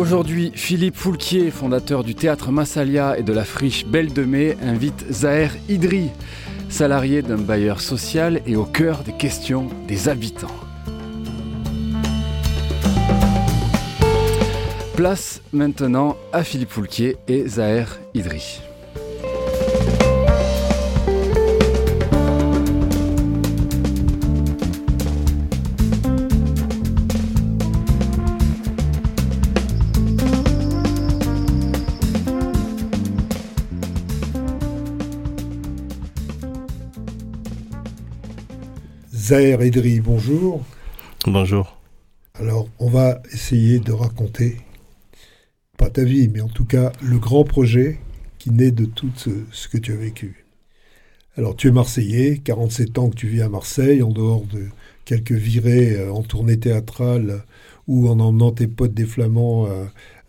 Aujourd'hui, Philippe Foulquier, fondateur du théâtre Massalia et de la friche Belle de Mai, invite Zahir Idri, salarié d'un bailleur social et au cœur des questions des habitants. Place maintenant à Philippe Foulquier et Zahir Idri. Zahir Edri, bonjour. Bonjour. Alors, on va essayer de raconter, pas ta vie, mais en tout cas le grand projet qui naît de tout ce, que tu as vécu. Alors, tu es Marseillais, 47 ans que tu vis à Marseille, en dehors de quelques virées euh, en tournée théâtrale ou en emmenant tes potes des Flamands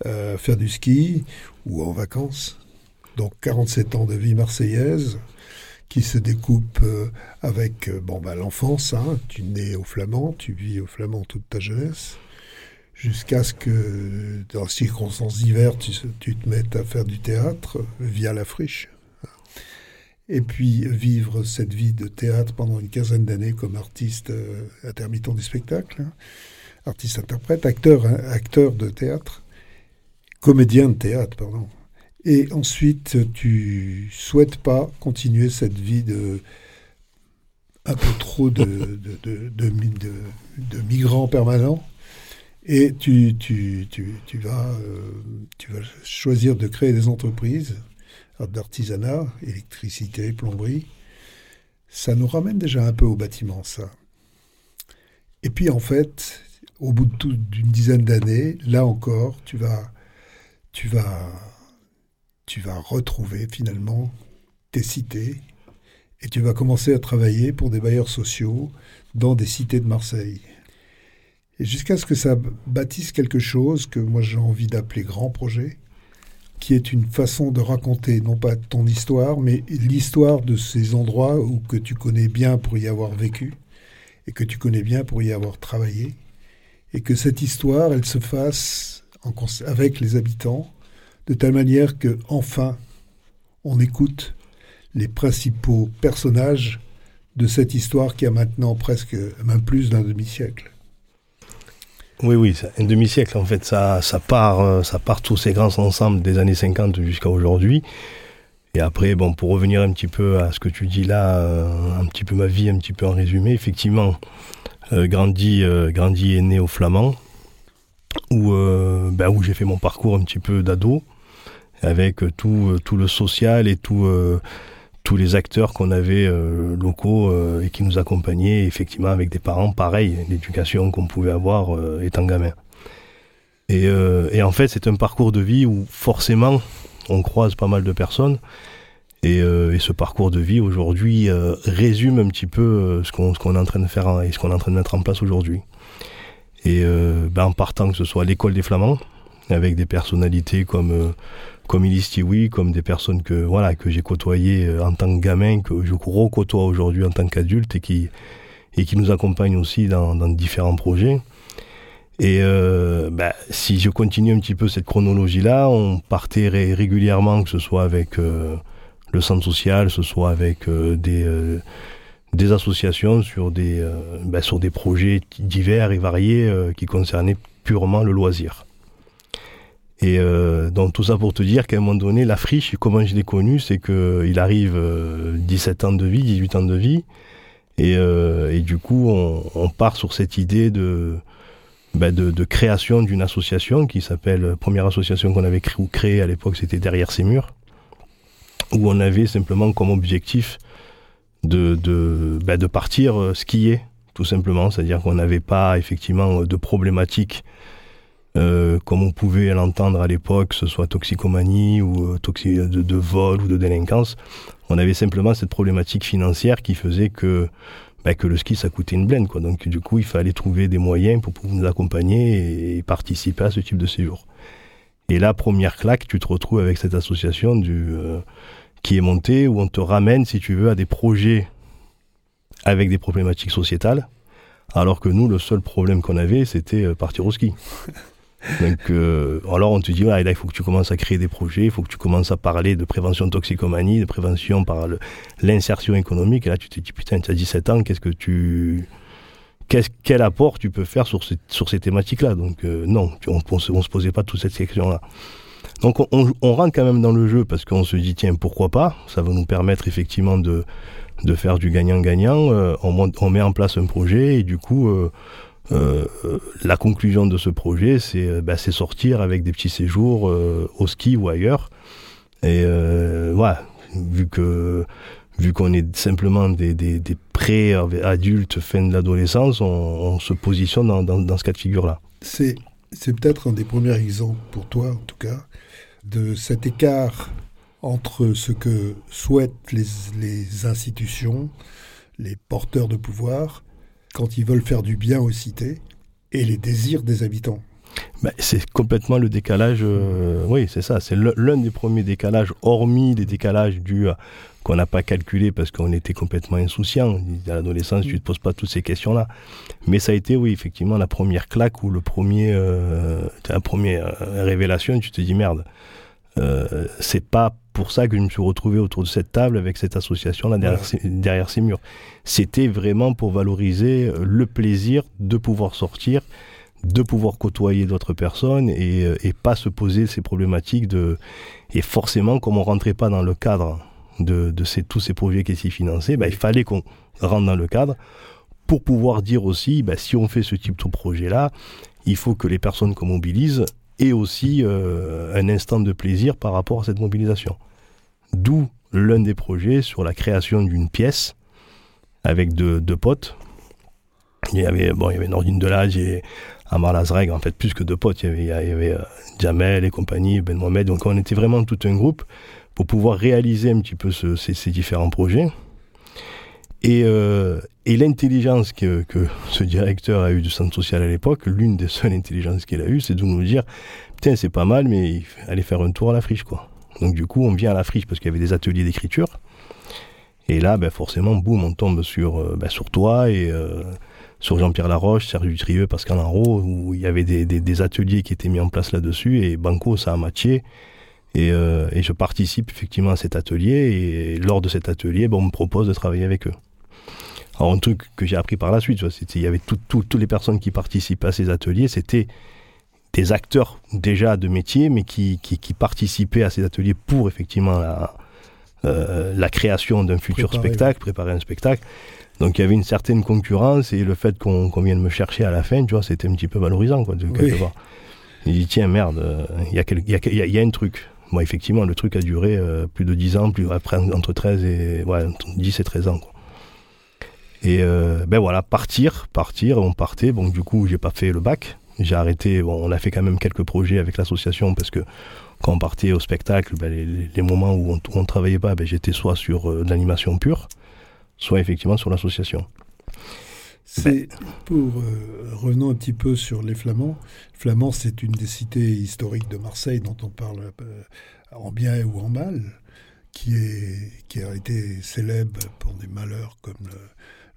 à faire du ski ou en vacances. Donc, 47 ans de vie marseillaise qui se découpe euh, avec euh, bon, bah, l'enfance. Hein. Tu nais au Flamand, tu vis au Flamand toute ta jeunesse, jusqu'à ce que, dans circonstances diverses, tu, te mettes à faire du théâtre via la friche. Et puis vivre cette vie de théâtre pendant une quinzaine d'années comme artiste euh, intermittent du spectacle, hein. artiste-interprète, acteur, hein, acteur de théâtre, comédien de théâtre, pardon. Et ensuite, tu souhaites pas continuer cette vie de un peu trop de, de, de, de migrants permanents. Et tu, tu, tu, tu vas, euh, tu vas choisir de créer des entreprises d'artisanat, électricité, plomberie. Ça nous ramène déjà un peu au bâtiment, ça. Et puis en fait, au bout d'une dizaine d'années, là encore, tu vas, tu vas tu vas retrouver finalement tes cités et tu vas commencer à travailler pour des bailleurs sociaux dans des cités de Marseille. Et jusqu'à ce que ça bâtisse quelque chose que moi j'ai envie d'appeler grand projet, qui est une façon de raconter non pas ton histoire, mais l'histoire de ces endroits où que tu connais bien pour y avoir vécu et que tu connais bien pour y avoir travaillé, et que cette histoire, elle se fasse avec les habitants, de telle manière que enfin on écoute les principaux personnages de cette histoire qui a maintenant presque même plus d'un demi-siècle. Oui, oui, un demi-siècle en fait, ça, ça part, euh, ça part tous ces grands ensembles des années 50 jusqu'à aujourd'hui. Et après, bon, pour revenir un petit peu à ce que tu dis là, euh, un petit peu ma vie, un petit peu en résumé, effectivement, euh, grandi, grandi et né au Flamand, ben, où j'ai fait mon parcours un petit peu d'ado avec tout, euh, tout le social et tout, euh, tous les acteurs qu'on avait euh, locaux et qui nous accompagnaient, effectivement, avec des parents pareils, l'éducation qu'on pouvait avoir étant gamin. Et, et en fait, c'est un parcours de vie où forcément, on croise pas mal de personnes. Et, et ce parcours de vie aujourd'hui résume un petit peu ce qu'on qu'on est en train de faire et ce qu'on est en train de mettre en place aujourd'hui. Et ben en partant que ce soit l'école des Flamands, avec des personnalités comme comme oui, comme des personnes que voilà que j'ai côtoyées euh, en tant que gamin, que je recôtoie aujourd'hui en tant qu'adulte et qui et qui nous accompagnent aussi dans, dans différents projets. Et euh, bah, si je continue un petit peu cette chronologie-là, on partait régulièrement, que ce soit avec euh, le centre social, que ce soit avec des, des associations sur des, bah, sur des projets divers et variés qui concernaient purement le loisir. Et euh, donc tout ça pour te dire qu'à un moment donné, la friche, comment je l'ai connu, c'est que il arrive 17 euh, ans de vie, 18 ans de vie, et, euh, et du coup on, on, part sur cette idée de, ben de, de, création d'une association qui s'appelle première association qu'on avait créée créé à l'époque, c'était derrière ces murs, où on avait simplement comme objectif de de, ben de partir skier tout simplement, c'est-à-dire qu'on n'avait pas effectivement de problématiques comme on pouvait l'entendre à l'époque, que ce soit toxicomanie ou de, de, vol ou de délinquance. On avait simplement cette problématique financière qui faisait que bah, que le ski, ça coûtait une blende. Quoi. Donc, du coup, il fallait trouver des moyens pour pouvoir nous accompagner et, participer à ce type de séjour. Et là, première claque, tu te retrouves avec cette association du, euh, qui est montée, où on te ramène, si tu veux, à des projets avec des problématiques sociétales, alors que nous, le seul problème qu'on avait, c'était euh, partir au ski. Donc, euh, alors on te dit, là, il faut que tu commences à créer des projets, il faut que tu commences à parler de prévention de toxicomanie, de prévention par l'insertion économique. Et là, tu te dis, putain, tu as 17 ans, qu'est-ce que tu. quel apport tu peux faire sur, sur ces thématiques-là? Donc, euh, non, on ne se posait pas toute cette section-là. Donc, on, rentre quand même dans le jeu parce qu'on se dit, tiens, pourquoi pas? Ça va nous permettre effectivement de, de faire du gagnant-gagnant. Euh, on, on, met en place un projet et du coup euh, la conclusion de ce projet, c'est euh, bah, sortir avec des petits séjours euh, au ski ou ailleurs. Et voilà, vu que vu qu'on est simplement des, des, des pré-adultes fin de l'adolescence, on, se positionne dans, dans, ce cas de figure-là. C'est, c'est peut-être un des premiers exemples pour toi, en tout cas, de cet écart entre ce que souhaitent les, les institutions, les porteurs de pouvoir, quand ils veulent faire du bien aux cités et les désirs des habitants. C'est complètement le décalage, euh, oui c'est ça, c'est l'un des premiers décalages, hormis les décalages du qu'on n'a pas calculé parce qu'on était complètement insouciant. À l'adolescence, tu ne te poses pas toutes ces questions-là. Mais ça a été, oui, effectivement, la première claque ou le premier, euh, la première euh, révélation, tu te dis merde. Euh, c'est pas pour ça que je me suis retrouvé autour de cette table avec cette association-là derrière, ces, murs. C'était vraiment pour valoriser euh, le plaisir de pouvoir sortir, de pouvoir côtoyer d'autres personnes et, euh, pas se poser ces problématiques de. Et forcément, comme on rentrait pas dans le cadre de, tous ces projets qui étaient financés, bah, il fallait qu'on rentre dans le cadre pour pouvoir dire aussi, bah, si on fait ce type de projet-là, il faut que les personnes qu'on mobilise et aussi euh, un instant de plaisir par rapport à cette mobilisation. D'où l'un des projets sur la création d'une pièce avec deux, potes. Il y avait, bon, il y avait Nordine Delage et Amar Lazreg, en fait, plus que deux potes. Il y avait, il y avait euh, Jamel et compagnie, Ben Mohamed. Donc on était vraiment tout un groupe pour pouvoir réaliser un petit peu ces, différents projets. Et, euh, et l'intelligence que, que, ce directeur a eu du centre social à l'époque, l'une des seules intelligences qu'il a eues, c'est de nous dire Putain, c'est pas mal, mais il aller faire un tour à la friche, quoi. Donc, du coup, on vient à la friche parce qu'il y avait des ateliers d'écriture. Et là, ben, forcément, boum, on tombe sur, euh, ben, sur toi et euh, sur Jean-Pierre Laroche, Serge Dutrieux, Pascal Enrault, où il y avait des, des, des, ateliers qui étaient mis en place là-dessus. Et Banco, ça a matché. Et, euh, et, je participe effectivement à cet atelier. Et lors de cet atelier, ben, on me propose de travailler avec eux. Alors, un truc que j'ai appris par la suite, il y avait toutes les personnes qui participaient à ces ateliers, c'était des acteurs déjà de métier, mais qui, qui, participaient à ces ateliers pour effectivement la, euh, la création d'un futur spectacle, préparer un spectacle. Donc il y avait une certaine concurrence et le fait qu'on vienne me chercher à la fin, tu vois, c'était un petit peu valorisant, quoi, de quelque part. Il dit, tiens, merde, euh, il y, a il y, a, un truc. Moi, effectivement, le truc a duré euh, plus de 10 ans, plus, après, entre 13 et, ouais, 10 et 13 ans, quoi. Et euh, ben voilà, partir, partir, on partait. Bon, du coup, j'ai pas fait le bac. J'ai arrêté. Bon, on a fait quand même quelques projets avec l'association parce que quand on partait au spectacle, ben, les, moments où on, ne travaillait pas, ben, j'étais soit sur euh, l'animation pure, soit effectivement sur l'association. C'est pour euh, revenons un petit peu sur les Flamands. Flamands, c'est une des cités historiques de Marseille dont on parle en bien ou en mal, qui est qui a été célèbre pour des malheurs comme le,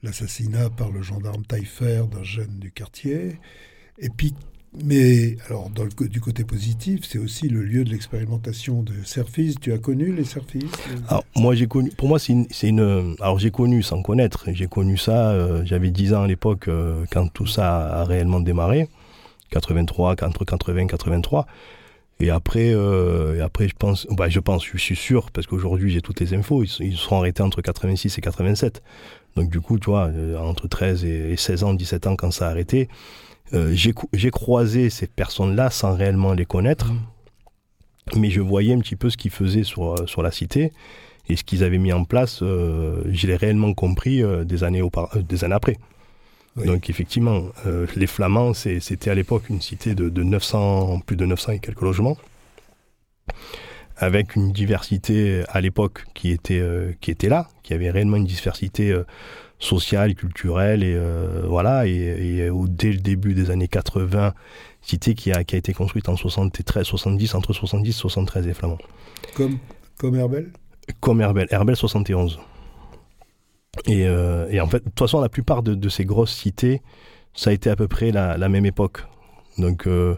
l'assassinat par le gendarme Taillefer d'un jeune du quartier. Et puis, mais alors, du côté positif, c'est aussi le lieu de l'expérimentation de Serfis. Tu as connu les Serfis Alors, moi, j'ai connu. Pour moi, c'est une, Alors, j'ai connu sans connaître. J'ai connu ça. Euh, j'avais 10 ans à l'époque euh, quand tout ça a réellement démarré. 83, entre 80 et 83. Et après, euh, et après, je pense, bah, je pense, je suis sûr, parce qu'aujourd'hui j'ai toutes les infos, ils, ils seront arrêtés entre 86 et 87. Donc du coup, tu vois, euh, entre 13 et 16 ans, 17 ans, quand ça a arrêté, euh, j'ai croisé ces personnes-là sans réellement les connaître, mmh. mais je voyais un petit peu ce qu'ils faisaient sur, euh, sur la cité et ce qu'ils avaient mis en place, je l'ai réellement compris des, années des années après. Donc effectivement, les Flamands, c'était à l'époque une cité de, 900, plus de 900 et quelques logements, avec une diversité à l'époque qui était euh, qui était là, qui avait réellement une diversité euh, sociale, culturelle et voilà. Et, dès le début des années 80, cité qui a qui a été construite en 73, 70, entre 70 et 73 les Flamands. Comme comme Herbel? Comme Herbel, Herbel 71. Euh, et, en fait, de toute façon, la plupart de, ces grosses cités, ça a été à peu près la, même époque. Donc, euh,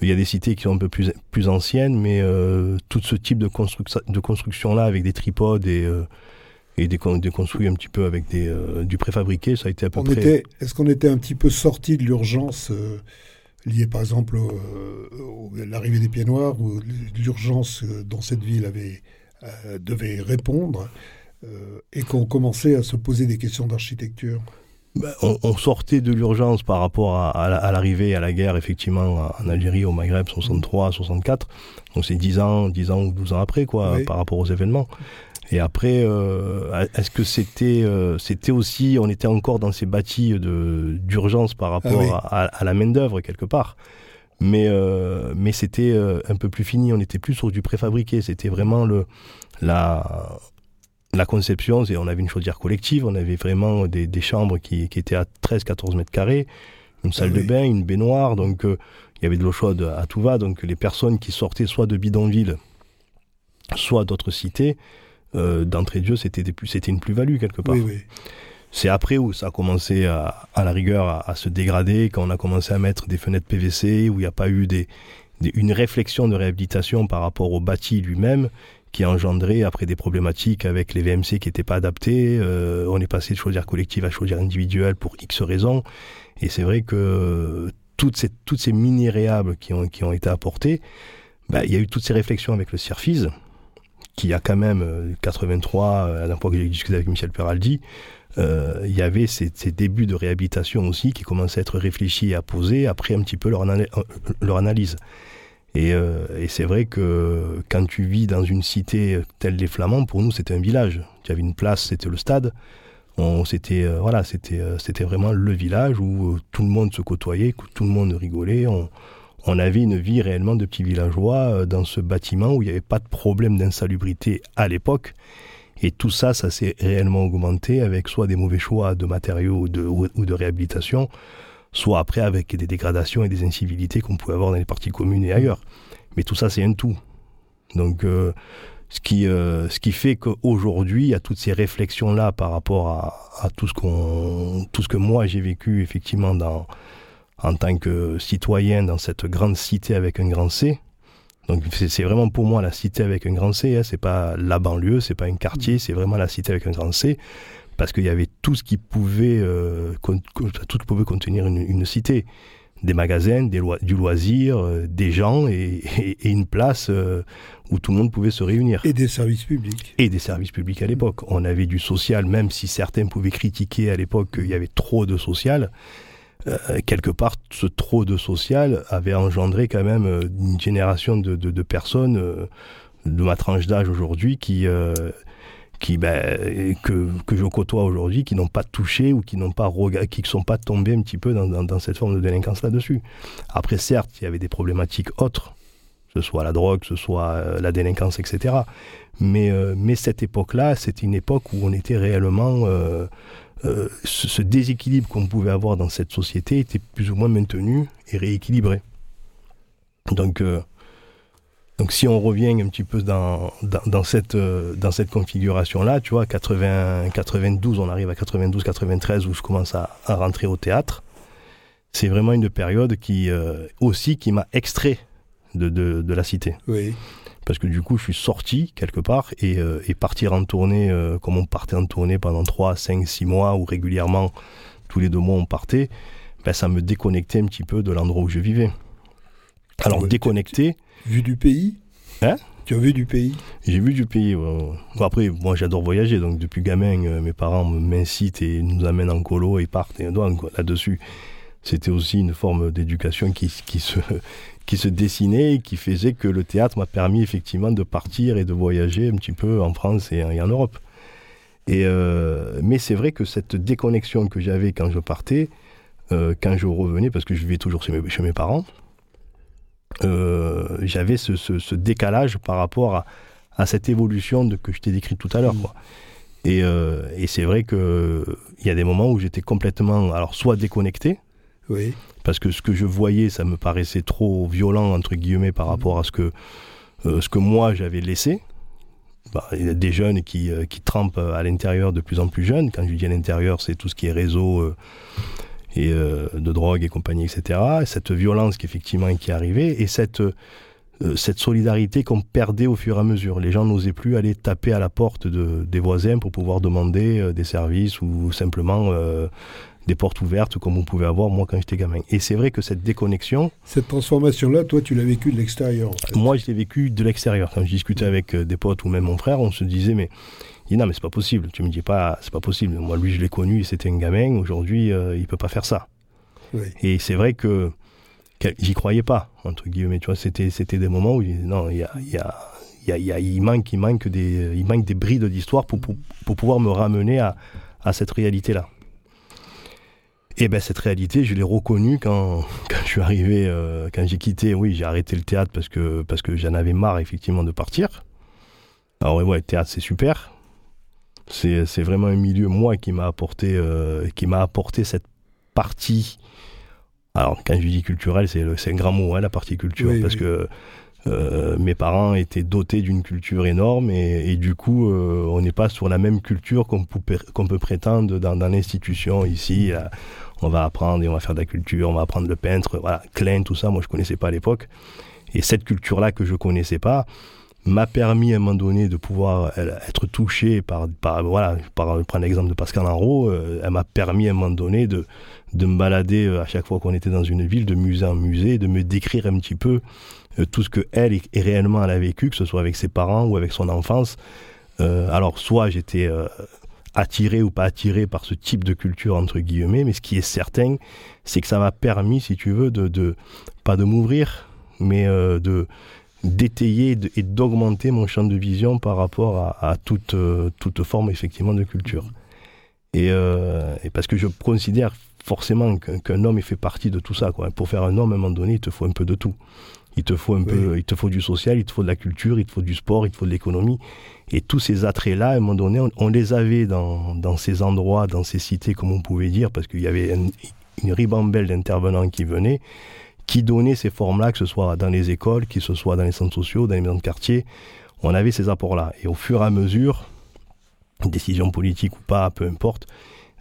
il y a des cités qui sont un peu plus, plus anciennes, mais euh, tout ce type de, de construction-là, avec des tripodes et, et des, construits un petit peu avec des, du préfabriqué, ça a été à peu près. Est-ce qu'on était un petit peu sorti de l'urgence liée, par exemple, à l'arrivée des pieds noirs, où l'urgence dont cette ville avait, devait répondre euh, et qu'on commençait à se poser des questions d'architecture? On, sortait de l'urgence par rapport à, l'arrivée à la guerre, effectivement, en Algérie, au Maghreb, 63, 64. Donc c'est 10 ans, 10 ans ou 12 ans après, quoi, par rapport aux événements. Et après, euh, est-ce que c'était euh, c'était aussi, on était encore dans ces bâtis d'urgence par rapport ah à, la main-d'œuvre, quelque part. Mais mais c'était un peu plus fini. On n'était plus sur du préfabriqué. C'était vraiment le la la conception, on avait une chaudière collective, on avait vraiment des, chambres qui, étaient à 13-14 mètres carrés, une salle ah de bain, une baignoire, donc euh, il y avait de l'eau chaude à tout va, donc les personnes qui sortaient soit de bidonville, soit d'autres cités, euh, d'entrée de jeu, c'était une plus-value quelque part. C'est après où ça a commencé à, la rigueur à, se dégrader, quand on a commencé à mettre des fenêtres PVC, où il n'y a pas eu une réflexion de réhabilitation par rapport au bâti lui-même, qui a engendré après des problématiques avec les VMC qui n'étaient pas adaptés. Euh, on est passé de chaudière collective à chaudière individuelle pour X raisons. Et c'est vrai que toutes ces, toutes ces mini-réhables qui ont, qui ont été apportées, bah, il y a eu toutes ces réflexions avec le CIRFIS, qui a quand même, 83, euh, à l'époque que j'ai discuté avec Michel Peraldi, euh, il y avait ces, ces, débuts de réhabilitation aussi qui commençaient à être réfléchis et à poser après un petit peu leur, leur analyse. Euh, et, c'est vrai que quand tu vis dans une cité telle les Flamands, pour nous c'était un village. Tu avais une place, c'était le stade. C'était euh, voilà, c'était euh, c'était vraiment le village où tout le monde se côtoyait, où tout le monde rigolait. On, on avait une vie réellement de petits villageois dans ce bâtiment où il n'y avait pas de problème d'insalubrité à l'époque. Et tout ça, ça s'est réellement augmenté avec soit des mauvais choix de matériaux ou ou de réhabilitation, soit après avec des dégradations et des incivilités qu'on pouvait avoir dans les parties communes et ailleurs. Mais tout ça, c'est un tout. Donc, euh, ce, qui, euh, ce qui fait qu'aujourd'hui, il y a toutes ces réflexions-là par rapport à, tout, ce qu'on, tout ce que moi j'ai vécu effectivement dans, en tant que citoyen dans cette grande cité avec un grand C. Donc c'est vraiment pour moi la cité avec un grand C, hein. c'est pas la banlieue, c'est pas un quartier, c'est vraiment la cité avec un grand C parce qu'il y avait tout ce qui pouvait, euh, tout pouvait contenir une, cité. Des magasins, des du loisir, euh, des gens et, une place euh, où tout le monde pouvait se réunir. Et des services publics. Et des services publics à l'époque. On avait du social, même si certains pouvaient critiquer à l'époque qu'il y avait trop de social. quelque part, ce trop de social avait engendré quand même une génération de, de personnes de ma tranche d'âge aujourd'hui qui qui, ben, que, que je côtoie aujourd'hui, qui n'ont pas touché ou qui n'ont pas qui sont pas tombés un petit peu dans, dans, cette forme de délinquance là-dessus. Après, certes, il y avait des problématiques autres, que ce soit la drogue, que ce soit euh, la délinquance, etc. Mais, euh, mais cette époque-là, c'était une époque où on était réellement... Euh, ce, ce, déséquilibre qu'on pouvait avoir dans cette société était plus ou moins maintenu et rééquilibré. Donc, donc si on revient un petit peu dans, dans, cette, euh, dans cette configuration-là, tu vois, 80, 92, on arrive à 92, 93 où je commence à, rentrer au théâtre. C'est vraiment une période qui euh, aussi qui m'a extrait de, de, la cité. Oui. Parce que du coup, je suis sorti quelque part et, euh, et partir en tournée, comme on partait en tournée pendant 3, 5, 6 mois, ou régulièrement, tous les deux mois, on partait, ben, ça me déconnectait un petit peu de l'endroit où je vivais. Alors, déconnecté Vu du pays Hein? Tu as vu du pays? J'ai vu du pays. après, moi j'adore voyager, donc depuis gamin, euh, mes parents m'incitent et nous amènent en colo et partent et là-dessus. C'était aussi une forme d'éducation qui, qui, se, qui se dessinait et qui faisait que le théâtre m'a permis effectivement de partir et de voyager un petit peu en France et, en Europe. Et euh, mais c'est vrai que cette déconnexion que j'avais quand je partais, quand je revenais, parce que je vivais toujours chez mes, chez mes parents, j'avais ce, décalage par rapport à, cette évolution de, que je t'ai décrite tout à l'heure. Quoi. Et, et c'est vrai qu'il y a des moments où j'étais complètement, alors soit déconnecté, oui. parce que ce que je voyais, ça me paraissait trop violent, entre guillemets, par rapport à ce que, ce que moi j'avais laissé. Bah, il y a des jeunes qui, euh, qui trempent à l'intérieur de plus en plus jeunes. Quand je dis à l'intérieur, c'est tout ce qui est réseau euh, et, euh, de drogue et compagnie, etc. Et cette violence qui effectivement qui arrivée et cette, cette solidarité qu'on perdait au fur et à mesure. Les gens n'osaient plus aller taper à la porte de, des voisins pour pouvoir demander des services ou simplement des portes ouvertes comme on pouvait avoir moi quand j'étais gamin. Et c'est vrai que cette déconnexion... Cette transformation-là, toi, tu l'as vécu de l'extérieur. Moi, je l'ai vécu de l'extérieur. Quand je discutais avec euh, des potes ou même mon frère, on se disait, mais non, mais c'est pas possible. Tu me dis pas, c'est pas possible. Moi, lui, je l'ai connu, c'était un gamin. Aujourd'hui, euh, il peut pas faire ça. Et c'est vrai que j'y croyais pas, entre guillemets. Tu vois, c'était, c'était des moments où non, il y a, y a, y a, il manque, il manque des, il manque des brides d'histoire pour, pour, pour, pouvoir me ramener à, à cette réalité-là. Et ben cette réalité, je l'ai reconnue quand, quand je suis arrivé, euh, quand j'ai quitté, oui, j'ai arrêté le théâtre parce que, parce que j'en avais marre effectivement de partir. Alors ouais, le théâtre c'est super. C'est, vraiment un milieu, moi, qui m'a apporté, euh, qui m'a apporté cette partie. Alors quand je dis culturel, c'est, un grand mot, hein, la partie culture, parce que euh, mes parents étaient dotés d'une culture énorme et, du coup, euh, on n'est pas sur la même culture qu'on peut, qu'on peut prétendre dans, dans l'institution ici. on va apprendre et on va faire de la culture, on va apprendre le peintre, voilà, Klein, tout ça, moi je connaissais pas à l'époque. Et cette culture-là que je connaissais pas m'a permis à un moment donné de pouvoir être touché par, par voilà, par prendre l'exemple de Pascal Enro, euh, elle m'a permis à un moment donné de, de me balader à chaque fois qu'on était dans une ville, de musée en musée, de me décrire un petit peu euh, tout ce que elle est, réellement elle a vécu, que ce soit avec ses parents ou avec son enfance. Euh, alors soit j'étais euh, attiré ou pas attiré par ce type de culture entre guillemets, mais ce qui est certain, c'est que ça m'a permis, si tu veux, de, de pas de m'ouvrir, mais de d'étayer et d'augmenter mon champ de vision par rapport à, toute, toute forme effectivement de culture. Et, et, parce que je considère forcément qu'un homme fait partie de tout ça. Quoi. Pour faire un homme, à un moment donné, il te faut un peu de tout. Il te faut un peu, il te faut du social, il te faut de la culture, il te faut du sport, il te faut de l'économie. Et tous ces attraits-là, à un moment donné, on, les avait dans, dans, ces endroits, dans ces cités, comme on pouvait dire, parce qu'il y avait une ribambelle d'intervenants qui venaient, qui donnaient ces formes-là, que ce soit dans les écoles, que ce soit dans les centres sociaux, dans les maisons de quartier. On avait ces apports-là. Et au fur et à mesure, décision politique ou pas, peu importe,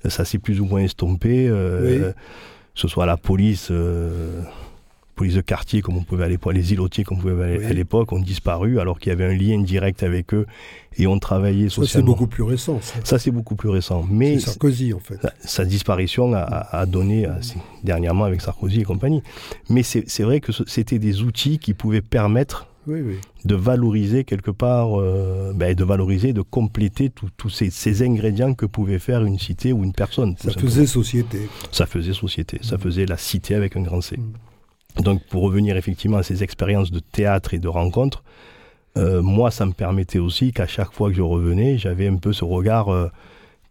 ça s'est plus ou moins estompé. Euh, Que ce soit la police. Euh, police de quartier, comme on pouvait à l'époque, les îlotiers, comme on pouvait aller à l'époque, ont disparu alors qu'il y avait un lien direct avec eux et on travaillait socialement. Ça, c'est beaucoup plus récent. Ça, c'est beaucoup plus récent. Mais Sarkozy, en fait. Sa, disparition a, donné, dernièrement avec Sarkozy et compagnie. Mais c'est vrai que c'était des outils qui pouvaient permettre de valoriser quelque part, euh, ben, de valoriser, de compléter tous ces, ingrédients que pouvait faire une cité ou une personne. Ça faisait société. Ça faisait société. Ça faisait la cité avec un grand C. Mm. Donc pour revenir effectivement à ces expériences de théâtre et de rencontres, euh, moi ça me permettait aussi qu'à chaque fois que je revenais, j'avais un peu ce regard euh,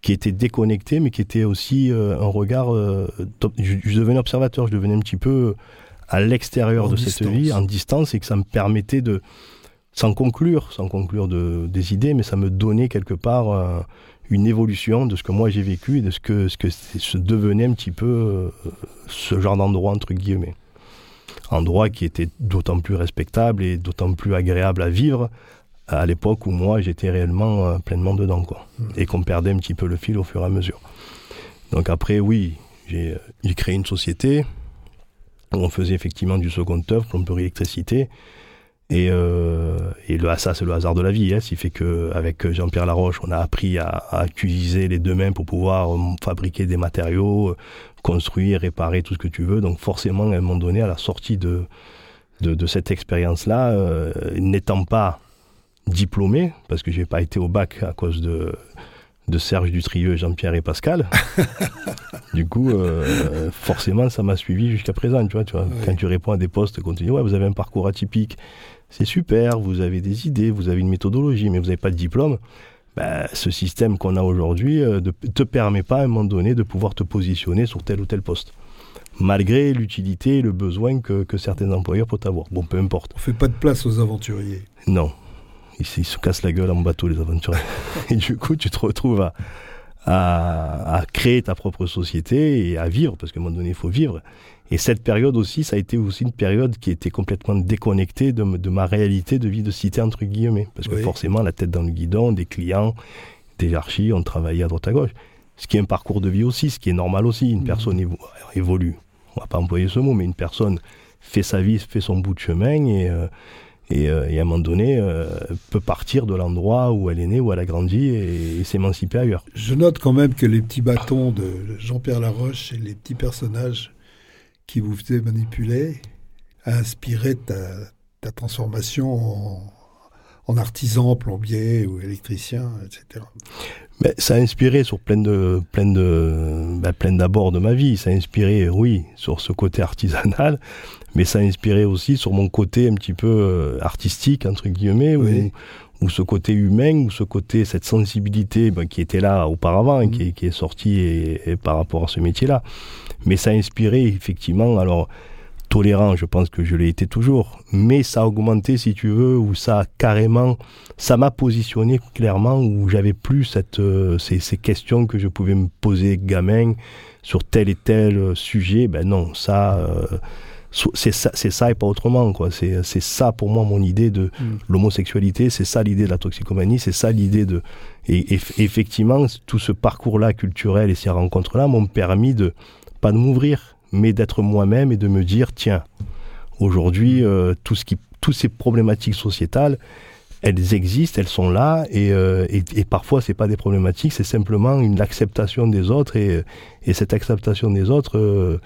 qui était déconnecté, mais qui était aussi euh, un regard... Je, devenais observateur, je devenais un petit peu à l'extérieur de cette vie, en distance, et que ça me permettait de, sans conclure, sans conclure de, des idées, mais ça me donnait quelque part une évolution de ce que moi j'ai vécu et de ce que, ce que se devenait un petit peu ce genre d'endroit, entre guillemets endroit qui était d'autant plus respectable et d'autant plus agréable à vivre à l'époque où moi j'étais réellement euh, pleinement dedans quoi hmm. et qu'on perdait un petit peu le fil au fur et à mesure. Donc après oui, j'ai créé une société où on faisait effectivement du second œuvre, plomberie électricité et, euh, et le, ça, c'est le hasard de la vie. Hein, ce qui fait qu'avec Jean-Pierre Laroche, on a appris à, à, utiliser les deux mains pour pouvoir euh, fabriquer des matériaux, euh, construire, réparer tout ce que tu veux. Donc forcément, à un moment donné, à la sortie de, de, de cette expérience-là, n'étant pas diplômé, parce que j'ai pas été au bac à cause de, de Serge Dutrieux, Jean-Pierre et Pascal. du coup, euh, forcément, ça m'a suivi jusqu'à présent. Tu vois, tu vois Quand tu réponds à des postes, quand tu dis, ouais, vous avez un parcours atypique, c'est super, vous avez des idées, vous avez une méthodologie, mais vous n'avez pas de diplôme, ben, ce système qu'on a aujourd'hui ne euh, te permet pas à un moment donné de pouvoir te positionner sur tel ou tel poste. malgré l'utilité et le besoin que, certains employeurs peuvent avoir. Bon, peu importe. On fait pas de place aux aventuriers. Non. Ils, se cassent la gueule en bateau, les aventuriers. et du coup, tu te retrouves à, à, créer ta propre société et à vivre, parce qu'à un moment donné, il faut vivre. Et cette période aussi, ça a été aussi une période qui était complètement déconnectée de, ma réalité de vie de cité, entre guillemets. Parce que forcément, la tête dans le guidon, des clients, des archis, on travaillait à droite à gauche. Ce qui est un parcours de vie aussi, ce qui est normal aussi. Une mmh. personne évolue. On va pas employer ce mot, mais une personne fait sa vie, fait son bout de chemin et, euh, euh, et, à un moment donné euh, peut partir de l'endroit où elle est née, où elle a grandi et, s'émanciper ailleurs. Je note quand même que les petits bâtons de Jean-Pierre Laroche et les petits personnages qui vous faisaient manipuler a inspiré ta, ta transformation en, en artisan, plombier ou électricien, etc. Mais ça a inspiré sur plein de plein de ben, plein d'abords de ma vie. Ça a inspiré, oui, sur ce côté artisanal, mais ça a inspiré aussi sur mon côté un petit peu euh, artistique entre guillemets, ou, ou, ce côté humain, ou ce côté cette sensibilité ben, qui était là auparavant, mmh. qui, qui, est sortie et, par rapport à ce métier-là. Mais ça a inspiré effectivement. Alors tolérant, je pense que je l'ai été toujours, mais ça a augmenté, si tu veux, ou ça a carrément, ça m'a positionné clairement où j'avais plus cette, euh, ces, ces, questions que je pouvais me poser gamin sur tel et tel sujet. Ben non, ça, euh, c'est ça, c'est ça et pas autrement, quoi. C'est, c'est ça pour moi mon idée de mm. l'homosexualité, c'est ça l'idée de la toxicomanie, c'est ça l'idée de. Et, et effectivement, tout ce parcours-là culturel et ces rencontres-là m'ont permis de pas de m'ouvrir, mais d'être moi-même et de me dire, tiens, aujourd'hui, euh, tout ce qui, toutes ces problématiques sociétales, elles existent, elles sont là, et, euh, et, et, parfois c'est pas des problématiques, c'est simplement une acceptation des autres, et, et cette acceptation des autres, euh,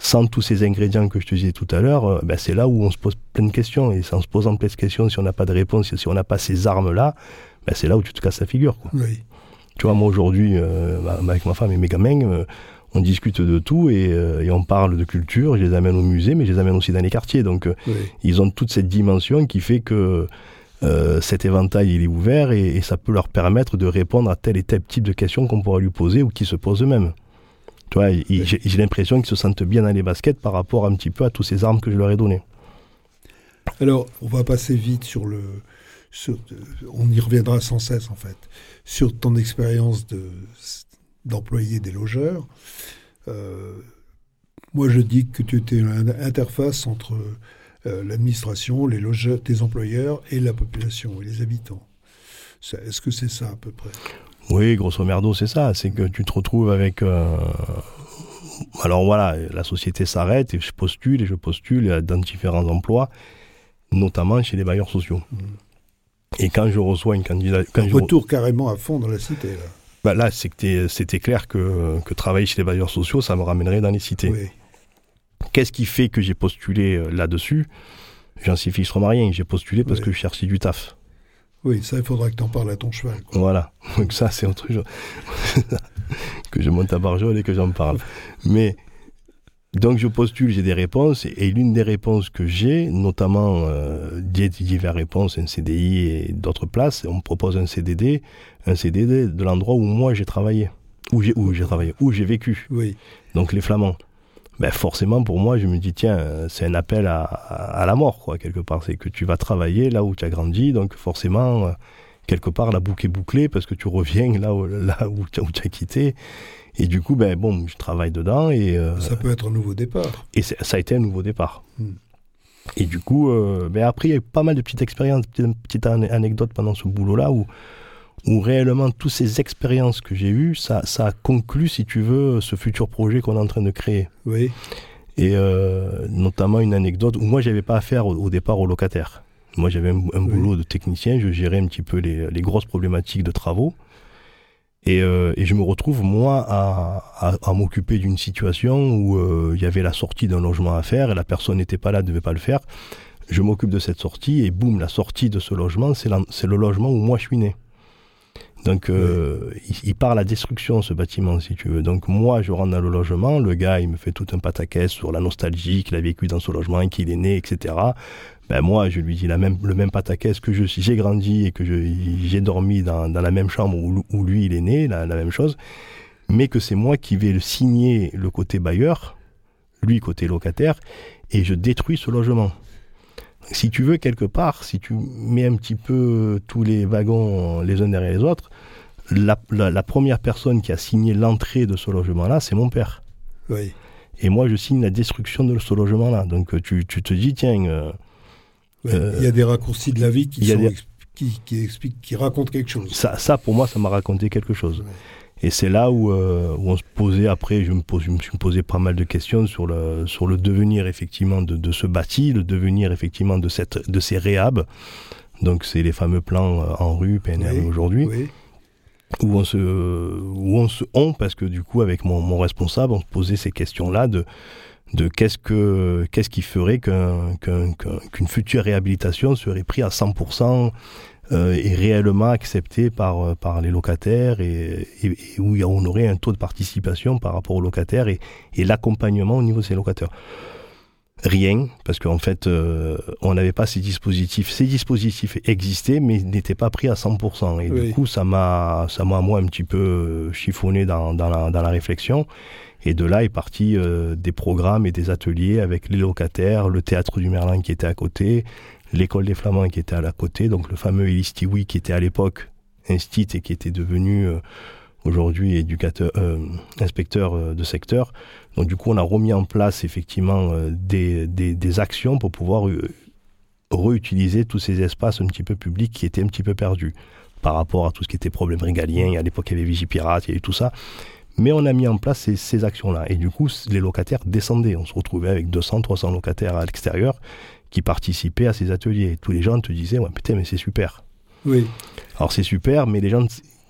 sans tous ces ingrédients que je te disais tout à l'heure, ben c'est là où on se pose plein de questions, et en se posant plein de questions, si on n'a pas de réponse, si on n'a pas ces armes-là, ben c'est là où tu te casses la figure. Quoi. Oui. Tu vois, moi aujourd'hui, avec ma femme et mes gamins, on discute de tout euh, et, on parle de culture. Je les amène au musée, mais je les amène aussi dans les quartiers. Donc, euh, ils ont toute cette dimension qui fait que euh, cet éventail il est ouvert et, ça peut leur permettre de répondre à tel et tel type de questions qu'on pourra lui poser ou qui se posent eux-mêmes. Tu vois, j'ai l'impression qu'ils se sentent bien dans les baskets par rapport un petit peu à tous ces armes que je leur ai données. Alors, on va passer vite sur le. on y reviendra sans cesse en fait. Sur ton expérience de d'employer des logeurs. Euh, moi, je dis que tu étais une interface entre euh, l'administration, les logeurs, tes employeurs et la population et les habitants. Est-ce que c'est ça à peu près? Oui, grosso merdo, c'est ça. C'est que tu te retrouves avec. Euh, alors voilà, la société s'arrête et je postule et je postule dans différents emplois, notamment chez les bailleurs sociaux. Mmh. Et quand je reçois une candidature. retour carrément à fond dans la cité, là. Bah là, c'était clair que, que, travailler chez les bailleurs sociaux, ça me ramènerait dans les cités. Qu'est-ce qui fait que j'ai postulé euh, là-dessus? J'en suis fixement rien. J'ai postulé parce que je cherchais du taf. Oui, ça, il faudra que tu en parles à ton cheval. Voilà. Donc ça, c'est autre chose. que je monte à Barjol et que j'en parle. Mais donc je postule, j'ai des réponses, et l'une des réponses que j'ai, notamment euh, diverses réponses, un CDI et d'autres places, on me propose un CDD, un CDD de l'endroit où moi j'ai travaillé, où j'ai travaillé, où j'ai vécu. Oui. Donc les Flamands. Ben forcément pour moi je me dis tiens c'est un appel à, à, la mort quoi quelque part c'est que tu vas travailler là où tu as grandi donc forcément euh, quelque part la boucle est bouclée parce que tu reviens là où, là où tu as quitté et du coup, ben bon, je travaille dedans et euh, ça peut être un nouveau départ. Et ça a été un nouveau départ. Hmm. Et du coup, euh, ben après, il y a eu pas mal de petites expériences, petites, petites anecdotes pendant ce boulot-là où, où réellement toutes ces expériences que j'ai eues, ça, ça a conclu, si tu veux, ce futur projet qu'on est en train de créer. Oui. Et euh, notamment une anecdote où moi, j'avais pas affaire au, départ aux locataires. Moi, j'avais un, boulot de technicien, je gérais un petit peu les, les grosses problématiques de travaux. Et, euh, et, je me retrouve, moi, à, à, à m'occuper d'une situation où euh, il y avait la sortie d'un logement à faire et la personne n'était pas là, ne devait pas le faire. Je m'occupe de cette sortie et boum, la sortie de ce logement, c'est le logement où moi je suis né. Donc, euh, il, part à la destruction, ce bâtiment, si tu veux. Donc, moi, je rentre dans le logement. Le gars, il me fait tout un pataquès sur la nostalgie qu'il a vécu dans ce logement, qu'il est né, etc ben moi, je lui dis la même, le même pataquès que je j'ai grandi et que j'ai dormi dans, dans, la même chambre où, où, lui il est né, la, la même chose, mais que c'est moi qui vais le signer le côté bailleur, lui côté locataire, et je détruis ce logement. Si tu veux, quelque part, si tu mets un petit peu tous les wagons les uns derrière les autres, la, première personne qui a signé l'entrée de ce logement-là, c'est mon père. Oui. Et moi, je signe la destruction de ce logement-là. Donc tu, tu, te dis, tiens... Euh, il y a des raccourcis de la vie qui, sont, qui, qui, expliquent, qui racontent quelque chose. Ça, ça pour moi, ça m'a raconté quelque chose. Et c'est là où, euh, où, on se posait, après, je me, pose, je me suis posé pas mal de questions sur le, sur le devenir effectivement de, de ce bâti, le devenir effectivement de, cette, de ces réhab. Donc c'est les fameux plans euh, en rue, PNR aujourd'hui. Où on se, où on se, on, parce que du coup, avec mon, mon responsable, on se posait ces questions-là de, de qu'est-ce que qu'est-ce qui ferait qu'une future réhabilitation serait prise à 100% euh, et réellement acceptée par par les locataires et, où on aurait un taux de participation par rapport aux locataires et, l'accompagnement au niveau de ces locataires. Rien, parce qu'en fait, euh, on n'avait pas ces dispositifs. Ces dispositifs existaient, mais n'étaient pas pris à 100%. Et du coup, ça m'a, ça m'a moi un petit peu chiffonné dans, dans, la, dans la réflexion. Et de là est parti euh, des programmes et des ateliers avec les locataires, le théâtre du Merlin qui était à côté, l'école des Flamands qui était à la côté, donc le fameux Elistiwi qui était à l'époque instit et qui était devenu euh, aujourd'hui éducateur, euh, inspecteur de secteur. Donc du coup, on a remis en place effectivement des, des, actions pour pouvoir réutiliser tous ces espaces un petit peu publics qui étaient un petit peu perdus par rapport à tout ce qui était problème régalien. À l'époque, il y avait Vigipirate, il y avait tout ça. Mais on a mis en place ces, actions-là. Et du coup, les locataires descendaient. On se retrouvait avec 200, 300 locataires à l'extérieur qui participaient à ces ateliers. Et tous les gens te disaient, ouais, putain, mais c'est super. Oui. Alors c'est super, mais les gens,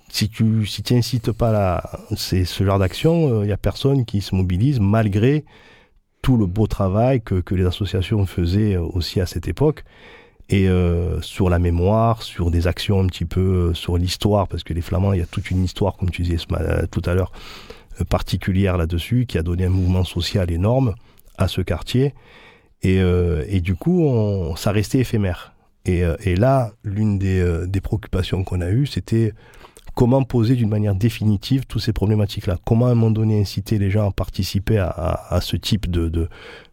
si tu si incites pas là, c'est ce genre d'action, il euh, n'y a personne qui se mobilise malgré tout le beau travail que, que les associations faisaient aussi à cette époque et euh, sur la mémoire, sur des actions un petit peu euh, sur l'histoire, parce que les Flamands, il y a toute une histoire, comme tu disais euh, tout à l'heure, particulière là-dessus, qui a donné un mouvement social énorme à ce quartier. Et, et du coup, on, ça restait éphémère. Et, et là, l'une des, des, préoccupations qu'on a eues, c'était comment poser d'une manière définitive toutes ces problématiques-là. Comment à un moment donné inciter les gens à participer à, à, ce type de,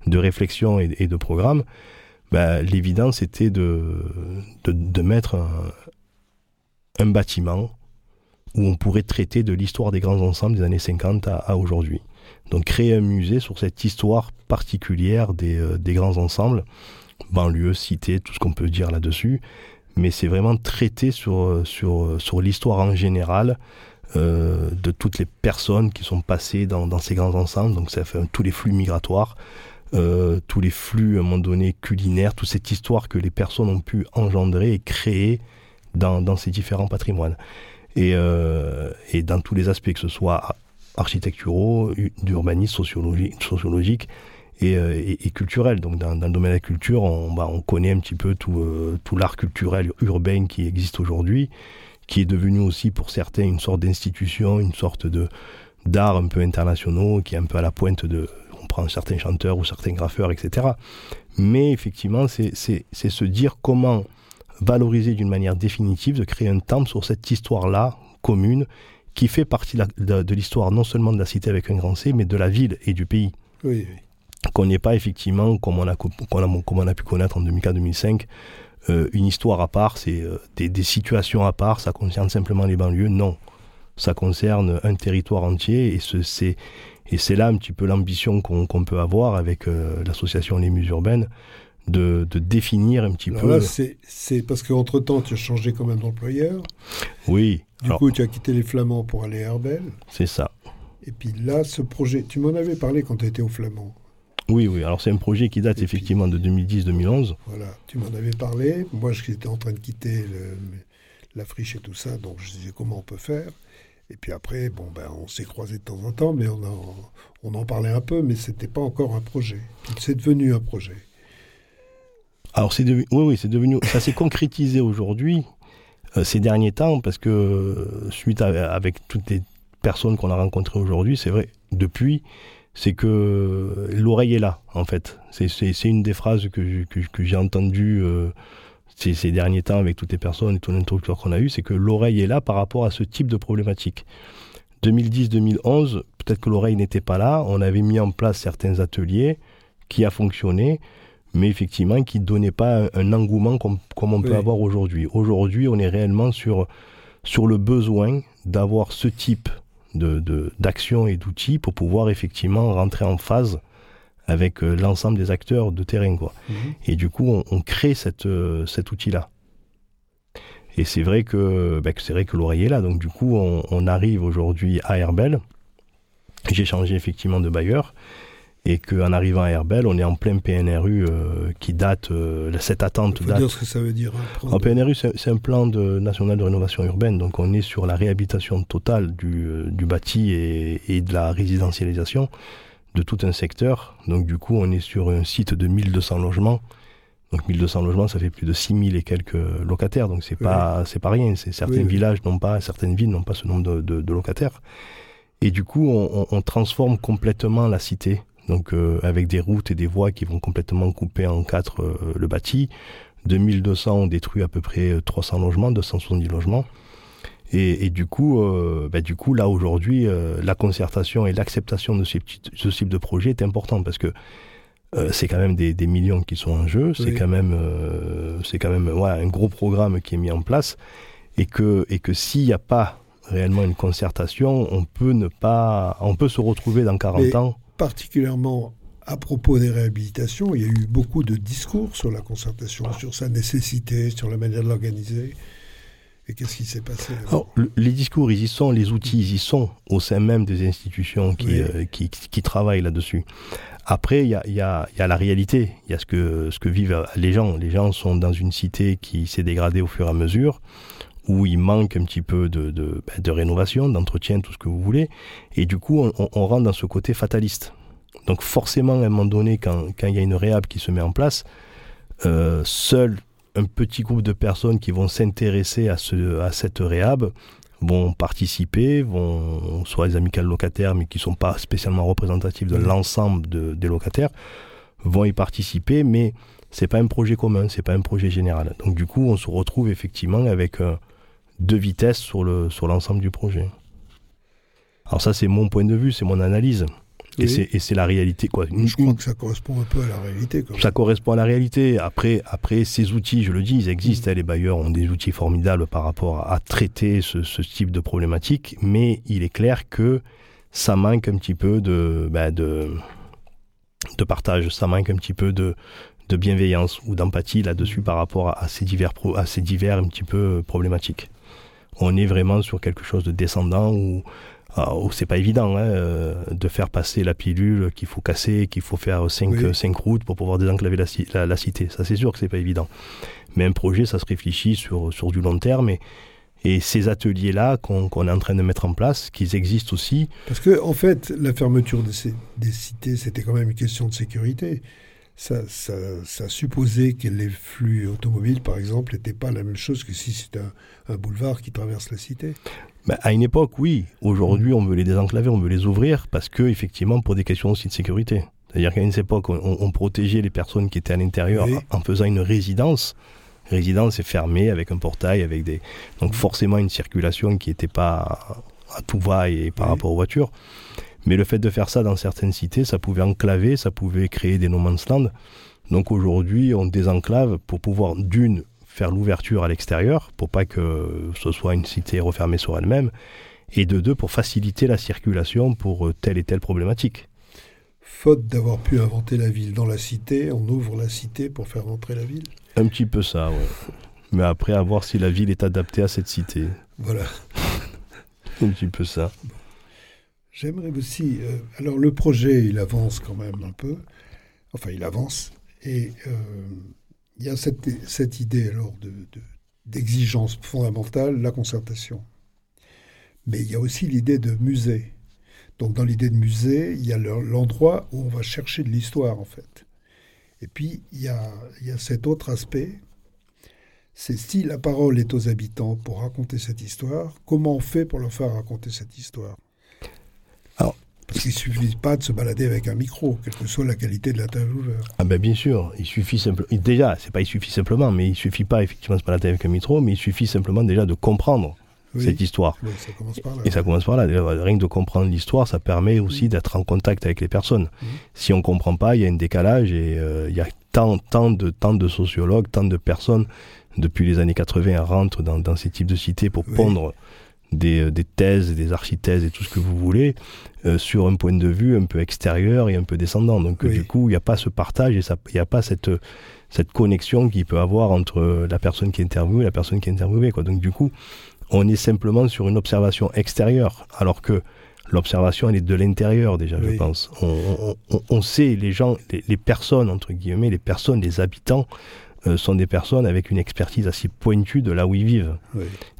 de, réflexion et de programme ben, l'évidence était de, de, mettre un, bâtiment où on pourrait traiter de l'histoire des grands ensembles des années 50 à, aujourd'hui. Donc créer un musée sur cette histoire particulière des, euh, des grands ensembles, banlieue, cité, tout ce qu'on peut dire là-dessus, mais c'est vraiment traiter sur, sur, sur l'histoire en général euh, de toutes les personnes qui sont passées dans, dans ces grands ensembles, donc ça fait tous les flux migratoires, euh, tous les flux à un moment donné culinaires, toute cette histoire que les personnes ont pu engendrer et créer dans, dans ces différents patrimoines. Et, euh, et, dans tous les aspects, que ce soit architecturaux, d'urbanisme, sociologique, sociologique et, euh, et, et, culturel. Donc dans, dans, le domaine de la culture, on, bah, on connaît un petit peu tout, euh, tout l'art culturel urbain qui existe aujourd'hui, qui est devenu aussi pour certains une sorte d'institution, une sorte de d'art un peu internationaux, qui est un peu à la pointe de, prend certains chanteurs ou certains graffeurs, etc. Mais effectivement, c'est se dire comment valoriser d'une manière définitive, de créer un temple sur cette histoire-là commune qui fait partie de, l'histoire non seulement de la cité avec un grand C, mais de la ville et du pays. Oui, Qu'on n'ait pas effectivement, comme on, a, on a pu connaître en 2004-2005, euh, une histoire à part, c'est euh, des, des, situations à part, ça concerne simplement les banlieues. Non, ça concerne un territoire entier et c'est et c'est là un petit peu l'ambition qu'on peut avoir avec euh, l'association Les Muses Urbaines, de, de, définir un petit peu. C'est parce qu'entre-temps, tu as changé quand même d'employeur. Oui. Du coup, tu as quitté les Flamands pour aller à Herbel. C'est ça. Et puis là, ce projet, tu m'en avais parlé quand tu étais au Flamand. Oui, oui. Alors c'est un projet qui date effectivement de 2010-2011. Voilà, tu m'en avais parlé. Moi, j'étais en train de quitter le, la friche et tout ça, donc je disais comment on peut faire? Et puis après, bon, ben, on s'est croisés de temps en temps, mais on en, on en parlait un peu, mais c'était pas encore un projet. C'est devenu un projet. Alors c'est devenu, oui, oui, c'est devenu, ça s'est concrétisé aujourd'hui, euh, ces derniers temps, parce que euh, suite à, avec toutes les personnes qu'on a rencontrées aujourd'hui, c'est vrai, depuis, c'est que l'oreille est là, en fait. C'est une des phrases que, j'ai entendues euh, ces, derniers temps avec toutes les personnes et tout l'interlocuteur qu'on a eu, c'est que l'oreille est là par rapport à ce type de problématique. 2010-2011, peut-être que l'oreille n'était pas là. On avait mis en place certains ateliers qui a fonctionné, mais effectivement qui ne donnait pas un, engouement comme, comme on peut avoir aujourd'hui. Aujourd'hui, on est réellement sur, sur le besoin d'avoir ce type de, d'action et d'outils pour pouvoir effectivement rentrer en phase avec euh, l'ensemble des acteurs de terrain. Quoi. Mhm. Et du coup, on, crée cette, euh, cet outil-là. Et c'est vrai que, ben, c'est vrai que l'oreille est là. Donc du coup, on, on arrive aujourd'hui à Herbel. J'ai changé effectivement de bailleur et qu'en arrivant à Herbel, on est en plein PNRU euh, qui date, euh, cette attente Il faut dire ce que ça veut dire. Hein, en PNRU, c'est un plan de, national de rénovation urbaine, donc on est sur la réhabilitation totale du, du bâti et, et, de la résidentialisation de tout un secteur. Donc du coup, on est sur un site de 1200 logements. Donc 1200 logements, ça fait plus de 6000 et quelques locataires, donc c'est pas c'est pas rien. Certains villages n'ont pas, certaines villes n'ont pas ce nombre de, de, de, locataires. Et du coup, on, on transforme complètement la cité donc euh, avec des routes et des voies qui vont complètement couper en quatre euh, le bâti. 2200 ont détruit à peu près 300 logements, 270 logements. Et, du coup, euh, bah, du coup, là aujourd'hui, la concertation et l'acceptation de ce, ce, type de projet est important parce que c'est quand même des, millions qui sont en jeu. C'est quand même, c'est quand même ouais, un gros programme qui est mis en place et que et que s'il n'y a pas réellement une concertation, on peut ne pas, on peut se retrouver dans 40 ans particulièrement à propos des réhabilitations, il y a eu beaucoup de discours sur la concertation, sur sa nécessité, sur la manière de l'organiser. Et qu'est-ce qui s'est passé Les discours, ils y sont, les outils, ils y sont, au sein même des institutions qui, euh, qui, qui, travaillent là-dessus. Après, il y a, y, a, y a, la réalité, il y a ce que, ce que vivent les gens. Les gens sont dans une cité qui s'est dégradée au fur et à mesure où il manque un petit peu de, de, ben, de rénovation, d'entretien, tout ce que vous voulez. Et du coup, on, on, rentre dans ce côté fataliste. Donc forcément, à un moment donné, quand, quand il y a une réhab qui se met en place, euh, seul un petit groupe de personnes qui vont s'intéresser à, ce, à cette réhab vont participer, vont soit les amicales locataires, mais qui ne sont pas spécialement représentatifs de mmh. l'ensemble de, des locataires, vont y participer, mais c'est pas un projet commun, c'est pas un projet général. Donc du coup, on se retrouve effectivement avec euh, de vitesse sur le sur l'ensemble du projet. Alors ça c'est mon point de vue, c'est mon analyse. Et c'est la réalité. Quoi. Je crois que ça correspond un peu à la réalité. Ça correspond à la réalité. Après, après, ces outils, je le dis, ils existent. Mm. Les bailleurs ont des outils formidables par rapport à, traiter ce, ce, type de problématique. Mais il est clair que ça manque un petit peu de, bah, de, de partage. Ça manque un petit peu de, de bienveillance ou d'empathie là-dessus par rapport à, ces divers, à ces divers un petit peu problématiques on est vraiment sur quelque chose de descendant où, ah, c'est pas évident hein, euh, de faire passer la pilule qu'il faut casser, qu'il faut faire cinq, cinq routes pour pouvoir désenclaver la, la, cité. Ça, c'est sûr que c'est pas évident. Mais un projet, ça se réfléchit sur, sur du long terme et, et ces ateliers-là qu'on est en train de mettre en place, qu'ils existent aussi. Parce que, en fait, la fermeture des cités, c'était quand même une question de sécurité ça, ça, supposait que les flux automobiles, par exemple, n'étaient pas la même chose que si c'était un, boulevard qui traverse la cité. Ben, à une époque, oui. Aujourd'hui, on veut les désenclaver, on veut les ouvrir parce que, effectivement, pour des questions aussi de sécurité. C'est-à-dire qu'à une époque, on, protégeait les personnes qui étaient à l'intérieur en faisant une résidence. Résidence est fermée avec un portail, avec des donc forcément une circulation qui n'était pas à tout va et par rapport aux voitures. Mais le fait de faire ça dans certaines cités, ça pouvait enclaver, ça pouvait créer des no man's land. Donc aujourd'hui, on désenclave pour pouvoir, d'une, faire l'ouverture à l'extérieur, pour pas que ce soit une cité refermée sur elle-même, et de deux, pour faciliter la circulation pour euh, telle et telle problématique. Faute d'avoir pu inventer la ville dans la cité, on ouvre la cité pour faire rentrer la ville? Un petit peu ça, oui. Mais après, à voir si la ville est adaptée à cette cité. Voilà. un petit peu ça. J'aimerais aussi. Euh, alors, le projet, il avance quand même un peu. Enfin, il avance. Et euh, il y a cette, idée, alors, d'exigence de, fondamentale, la concertation. Mais il y a aussi l'idée de musée. Donc, dans l'idée de musée, il y a l'endroit où on va chercher de l'histoire, en fait. Et puis, il y a, il y a cet autre aspect c'est si la parole est aux habitants pour raconter cette histoire, comment on fait pour leur faire raconter cette histoire? Parce qu'il ne suffit pas de se balader avec un micro, quelle que soit la qualité de l'intervieweur. Ah ben bien sûr, il suffit simplement. Déjà, c'est pas il suffit simplement, mais il suffit pas effectivement de se balader avec un micro, mais il suffit simplement déjà de comprendre cette histoire. Et ça commence par là. Rien que de comprendre l'histoire, ça permet aussi d'être en contact avec les personnes. Si on ne comprend pas, il y a un décalage et euh, il y a tant, tant, de, tant de sociologues, tant de personnes depuis les années 80 rentrent dans, dans ces types de cités pour pondre des, euh, des, thèses, des archithèses et tout ce que vous voulez euh, sur un point de vue un peu extérieur et un peu descendant. Donc du coup, il n'y a pas ce partage et il n'y a pas cette, cette connexion qu'il peut avoir entre la personne qui est interviewée et la personne qui est interviewée. Quoi. Donc du coup, on est simplement sur une observation extérieure, alors que l'observation, elle est de l'intérieur déjà, je pense. On, sait, les gens, les, personnes, entre guillemets, les personnes, les habitants, euh, sont des personnes avec une expertise assez pointue de là où ils vivent.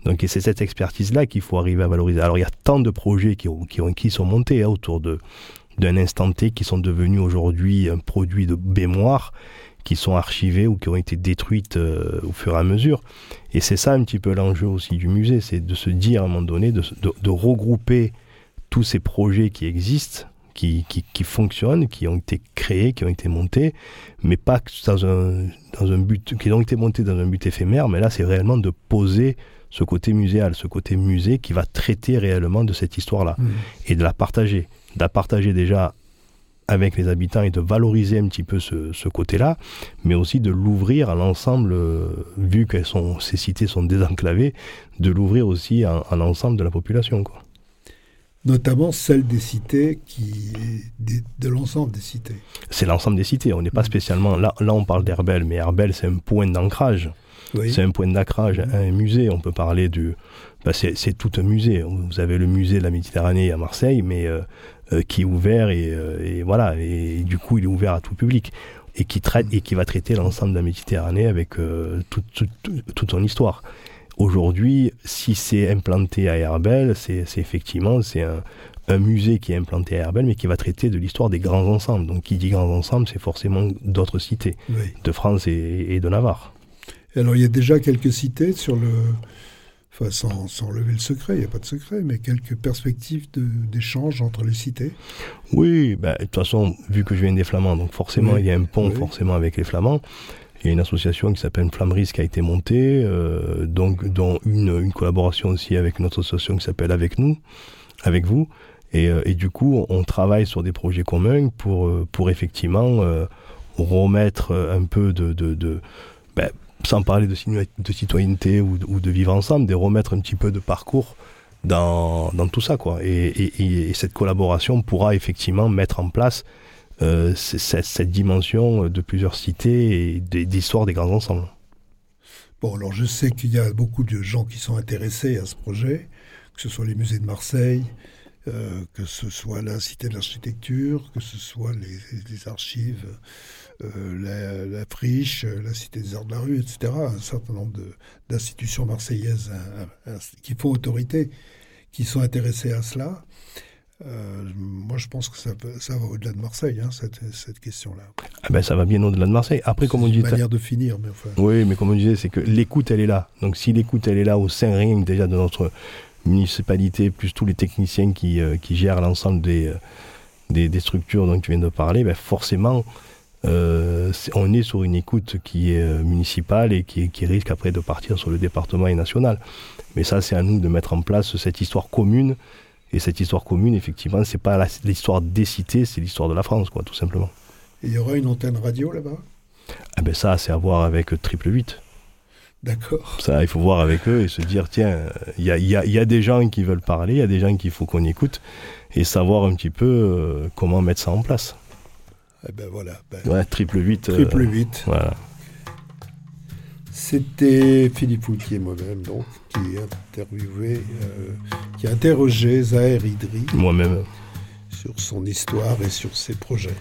Donc c'est cette expertise-là qu'il faut arriver à valoriser. Alors il y a tant de projets qui, ont, qui, ont, qui sont montés hein, autour de d'un instant T qui sont devenus aujourd'hui un produit de mémoire qui sont archivées ou qui ont été détruites euh, au fur et à mesure. Et c'est ça un petit peu l'enjeu aussi du musée, c'est de se dire à un moment donné, de, de, regrouper tous ces projets qui existent, qui, qui, qui, fonctionnent, qui ont été créés, qui ont été montés, mais pas dans un, dans un but, qui ont été montés dans un but éphémère, mais là c'est réellement de poser ce côté muséal, ce côté musée qui va traiter réellement de cette histoire-là mmh. et de la partager. De la partager déjà avec les habitants et de valoriser un petit peu ce, côté-là, mais aussi de l'ouvrir à l'ensemble, euh, vu que sont, ces cités sont désenclavées, de l'ouvrir aussi à, l'ensemble de la population. Quoi. Notamment celle des cités, qui, de, l'ensemble des cités. C'est l'ensemble des cités, on n'est pas mm. spécialement... Là, là on parle d'Herbel, mais Herbel c'est un point d'ancrage. C'est un point d'ancrage, un musée. On peut parler du... Bah, c'est tout un musée. Vous avez le musée de la Méditerranée à Marseille, mais euh, euh, qui est ouvert euh, et, voilà et du coup il est ouvert à tout public et qui traite et qui va traiter l'ensemble de la Méditerranée avec euh, toute son histoire. Aujourd'hui, si c'est implanté à Herbel, c'est effectivement c'est un, musée qui est implanté à Herbel, mais qui va traiter de l'histoire des grands ensembles. Donc, qui dit grands ensembles, c'est forcément d'autres cités de France et, et, de Navarre. alors, il y a déjà quelques cités sur le enfin, sans, sans, lever le secret, il n'y a pas de secret, mais quelques perspectives d'échange entre les cités? Oui, bah, de toute façon, vu que je viens des Flamands, donc forcément, il y a un pont forcément avec les Flamands. Il y a une association qui s'appelle Flammeris qui a été montée, euh, donc dont une, collaboration aussi avec une autre association qui s'appelle Avec nous, avec vous. Et, euh, du coup, on travaille sur des projets communs pour, euh, pour effectivement remettre un peu de, ben, sans parler de, citoyenneté ou de, vivre ensemble, de remettre un petit peu de parcours dans, dans tout ça. Quoi. Et, cette collaboration pourra effectivement mettre en place euh, cette, dimension de plusieurs cités et d'histoire des grands ensembles. Bon, alors je sais qu'il y a beaucoup de gens qui sont intéressés à ce projet, que ce soit les musées de Marseille, euh, que ce soit la Cité de l'Architecture, que ce soit les, archives euh, la, Friche, la Cité des Arts de la Rue, etc. Un certain nombre d'institutions marseillaises qui font autorité, qui sont intéressées à cela. Euh, moi, je pense que ça, ça va au-delà de Marseille, hein, cette, cette question-là. Ah ben, ça va bien au-delà de Marseille. Après, comme on dit, manière de finir, mais enfin. Oui, mais comme on disait, c'est que l'écoute, elle est là. Donc, si l'écoute, elle est là au sein rien déjà de notre municipalité, plus tous les techniciens qui, euh, qui gèrent l'ensemble des, des, des, structures dont tu viens de parler, ben forcément, euh, on est sur une écoute qui est euh, municipale et qui, risque après de partir sur le département et national. Mais ça, c'est à nous de mettre en place cette histoire commune. Et cette histoire commune, effectivement, c'est pas l'histoire des cités, c'est l'histoire de la France, quoi, tout simplement. il y aura une antenne radio là-bas? Ah ben ça, c'est à voir avec Triple 8. D'accord. Ça, il faut voir avec eux et se dire, tiens, il y a, des gens qui veulent parler, il y a des gens qu'il faut qu'on écoute et savoir un petit peu euh, comment mettre ça en place. Eh ben voilà. Ben, ouais, triple 8. Euh, triple 8. voilà. C'était Philippe Woutier moi-même, donc, qui interviewait, euh, qui interrogeait Zahir Idri. Moi-même. Sur son histoire et sur ses projets.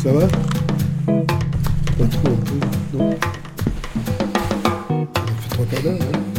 Ça va? Pas trop un peu, non? On a fait trois quarts d'heure, hein?